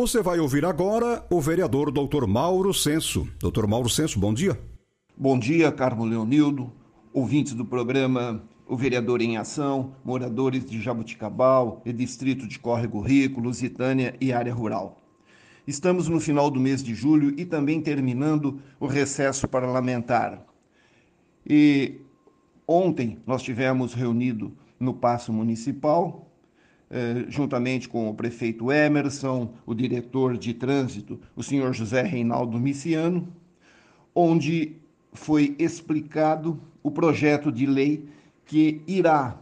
Você vai ouvir agora o vereador Dr. Mauro Senso. Dr. Mauro Senso, bom dia. Bom dia, Carmo Leonildo, ouvintes do programa O Vereador em Ação, moradores de Jabuticabal e distrito de Córrego Rico, Lusitânia e área rural. Estamos no final do mês de julho e também terminando o recesso parlamentar. E ontem nós tivemos reunido no Paço Municipal juntamente com o prefeito Emerson, o diretor de trânsito, o senhor José Reinaldo Miciano, onde foi explicado o projeto de lei que irá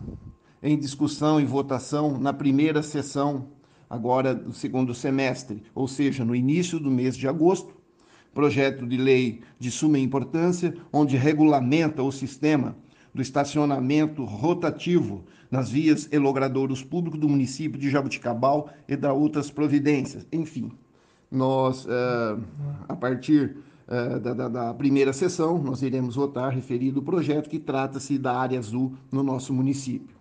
em discussão e votação na primeira sessão agora do segundo semestre, ou seja, no início do mês de agosto, projeto de lei de suma importância, onde regulamenta o sistema do estacionamento rotativo nas vias e logradouros públicos do município de Jabuticabal e da outras providências. Enfim, nós, uh, a partir uh, da, da, da, primeira sessão, nós iremos votar referido o projeto que trata-se da área azul no nosso município.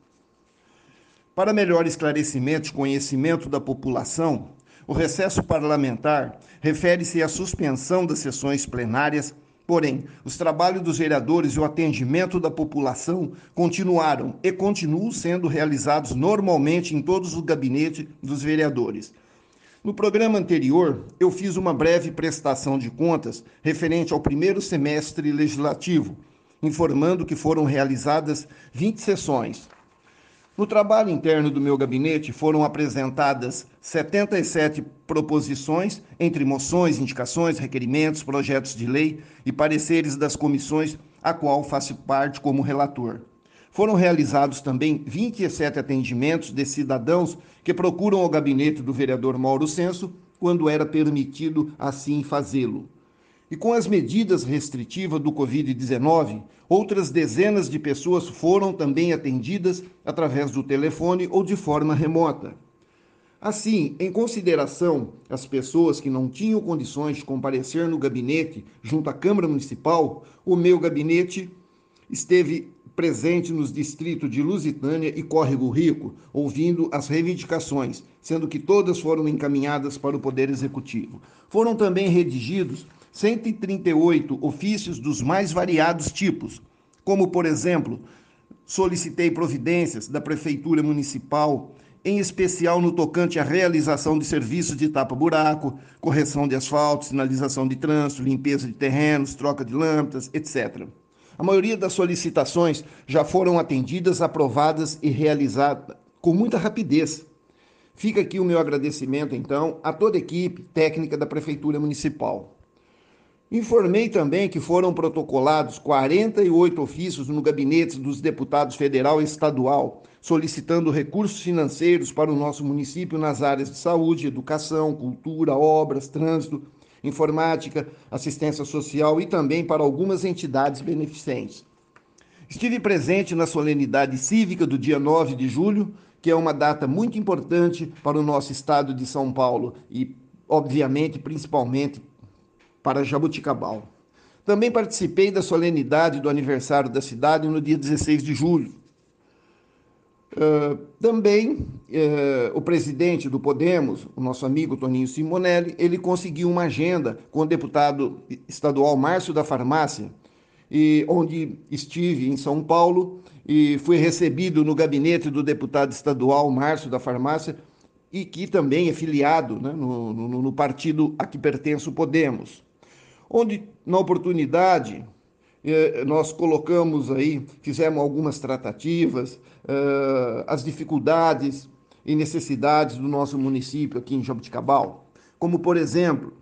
Para melhor esclarecimento e conhecimento da população, o recesso parlamentar refere-se à suspensão das sessões plenárias Porém, os trabalhos dos vereadores e o atendimento da população continuaram e continuam sendo realizados normalmente em todos os gabinetes dos vereadores. No programa anterior, eu fiz uma breve prestação de contas referente ao primeiro semestre legislativo, informando que foram realizadas 20 sessões, no trabalho interno do meu gabinete foram apresentadas 77 proposições, entre moções, indicações, requerimentos, projetos de lei e pareceres das comissões, a qual faço parte como relator. Foram realizados também 27 atendimentos de cidadãos que procuram o gabinete do vereador Mauro Senso quando era permitido assim fazê-lo. E com as medidas restritivas do Covid-19, outras dezenas de pessoas foram também atendidas através do telefone ou de forma remota. Assim, em consideração às pessoas que não tinham condições de comparecer no gabinete junto à Câmara Municipal, o meu gabinete esteve presente nos distritos de Lusitânia e Córrego Rico, ouvindo as reivindicações, sendo que todas foram encaminhadas para o Poder Executivo. Foram também redigidos 138 ofícios dos mais variados tipos, como, por exemplo, solicitei providências da Prefeitura Municipal, em especial no tocante à realização de serviços de tapa-buraco, correção de asfalto, sinalização de trânsito, limpeza de terrenos, troca de lâmpadas, etc. A maioria das solicitações já foram atendidas, aprovadas e realizadas com muita rapidez. Fica aqui o meu agradecimento, então, a toda a equipe técnica da Prefeitura Municipal. Informei também que foram protocolados 48 ofícios no gabinete dos deputados federal e estadual, solicitando recursos financeiros para o nosso município nas áreas de saúde, educação, cultura, obras, trânsito, informática, assistência social e também para algumas entidades beneficentes. Estive presente na solenidade cívica do dia 9 de julho, que é uma data muito importante para o nosso estado de São Paulo e, obviamente, principalmente para Jabuticabal. Também participei da solenidade do aniversário da cidade no dia 16 de julho. Uh, também uh, o presidente do Podemos, o nosso amigo Toninho Simonelli, ele conseguiu uma agenda com o deputado estadual Márcio da Farmácia, e onde estive em São Paulo e fui recebido no gabinete do deputado estadual Márcio da Farmácia e que também é filiado né, no, no, no partido a que pertence o Podemos onde, na oportunidade, eh, nós colocamos aí, fizemos algumas tratativas, eh, as dificuldades e necessidades do nosso município aqui em Jabuticabal, como, por exemplo,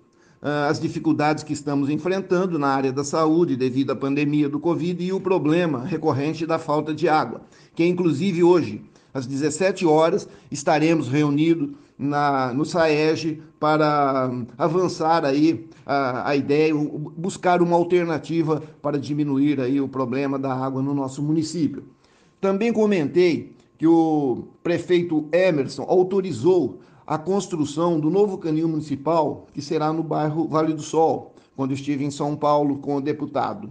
eh, as dificuldades que estamos enfrentando na área da saúde devido à pandemia do Covid e o problema recorrente da falta de água, que inclusive hoje, às 17 horas, estaremos reunidos na, no SAEG para avançar aí a, a ideia, buscar uma alternativa para diminuir aí o problema da água no nosso município. Também comentei que o prefeito Emerson autorizou a construção do novo canil municipal, que será no bairro Vale do Sol, quando estive em São Paulo com o deputado.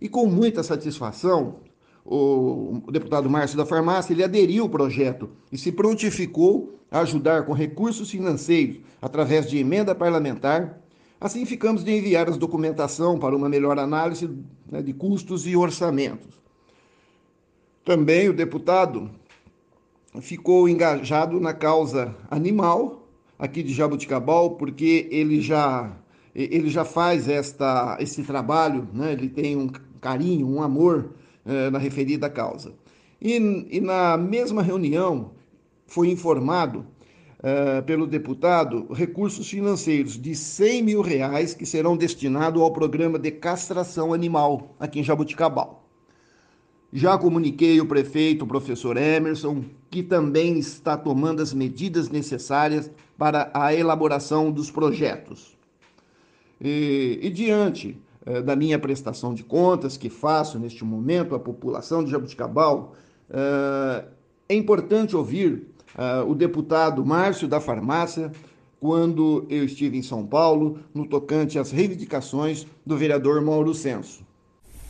E com muita satisfação, o, deputado Márcio da Farmácia, ele aderiu ao projeto e se prontificou ajudar com recursos financeiros através de emenda parlamentar. Assim ficamos de enviar as documentação para uma melhor análise né, de custos e orçamentos. Também o deputado ficou engajado na causa animal aqui de Jabuticabal, porque ele já ele já faz esta esse trabalho, né? Ele tem um carinho, um amor eh, na referida causa. E, e, na mesma reunião foi informado eh, pelo deputado recursos financeiros de 100 mil reais que serão destinados ao programa de castração animal aqui em Jabuticabal. Já comuniquei o prefeito, o professor Emerson, que também está tomando as medidas necessárias para a elaboração dos projetos. E, e diante eh, da minha prestação de contas que faço neste momento à população de Jabuticabal, eh, é importante ouvir eh, o deputado Márcio da Farmácia quando eu estive em São Paulo, no tocante às reivindicações do vereador Mauro Senso.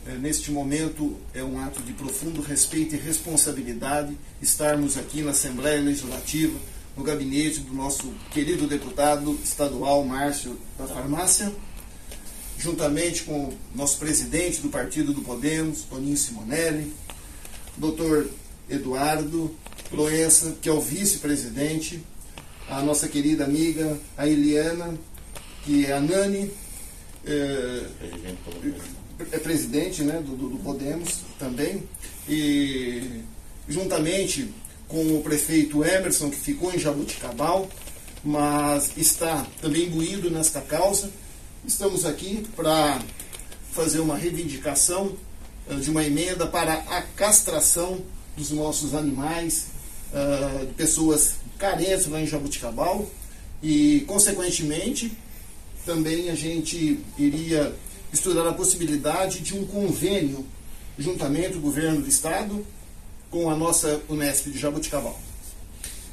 É, neste momento é um ato de profundo respeito e responsabilidade estarmos aqui na Assembleia Legislativa, no gabinete do nosso querido deputado estadual Márcio da Farmácia, juntamente com o nosso presidente do Partido do Podemos, Toninho Simonelli, doutor Eduardo Proença, que é o vice-presidente, a nossa querida amiga, a Eliana, que é a Nani, é, é presidente né, do, do Podemos também, e juntamente com o prefeito Emerson, que ficou em Jabuticabal, mas está também imbuído nesta causa. Estamos aqui para fazer uma reivindicação uh, de uma emenda para a castração dos nossos animais, uh, de pessoas carentes lá em Jabuticabal, e, consequentemente, também a gente iria estudar a possibilidade de um convênio juntamente o governo do estado com a nossa Unesp de Jabuticabal.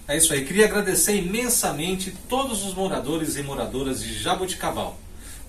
É isso aí. Queria agradecer imensamente todos os moradores e moradoras de Jabuticabal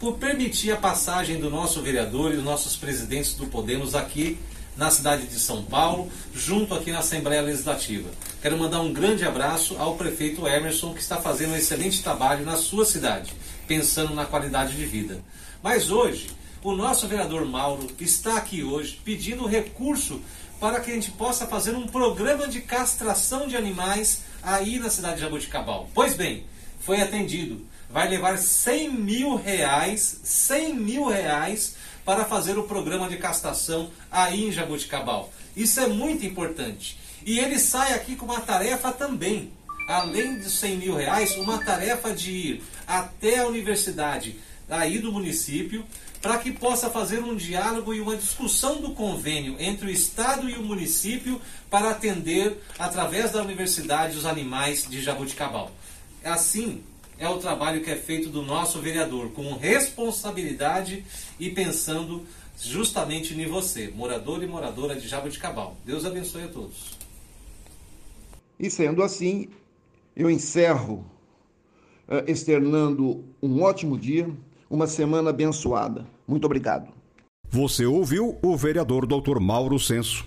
por permitir a passagem do nosso vereador e dos nossos presidentes do Podemos aqui na cidade de São Paulo, junto aqui na Assembleia Legislativa. Quero mandar um grande abraço ao prefeito Emerson, que está fazendo um excelente trabalho na sua cidade, pensando na qualidade de vida. Mas hoje, o nosso vereador Mauro está aqui hoje pedindo recurso para que a gente possa fazer um programa de castração de animais aí na cidade de Jaboticabal. Pois bem, foi atendido. Vai levar 100 mil reais, 100 mil reais para fazer o programa de castração aí em Jaboticabal. Isso é muito importante. E ele sai aqui com uma tarefa também. Além de 100 mil reais, uma tarefa de ir até a universidade aí do município, para que possa fazer um diálogo e uma discussão do convênio entre o Estado e o município para atender, através da universidade, os animais de Jabuticabal. Assim é o trabalho que é feito do nosso vereador, com responsabilidade e pensando justamente em você, morador e moradora de Jabuticabal. Deus abençoe a todos. E sendo assim, eu encerro uh, externando um ótimo dia uma semana abençoada. Muito obrigado. Você ouviu o vereador Dr. Mauro Senso.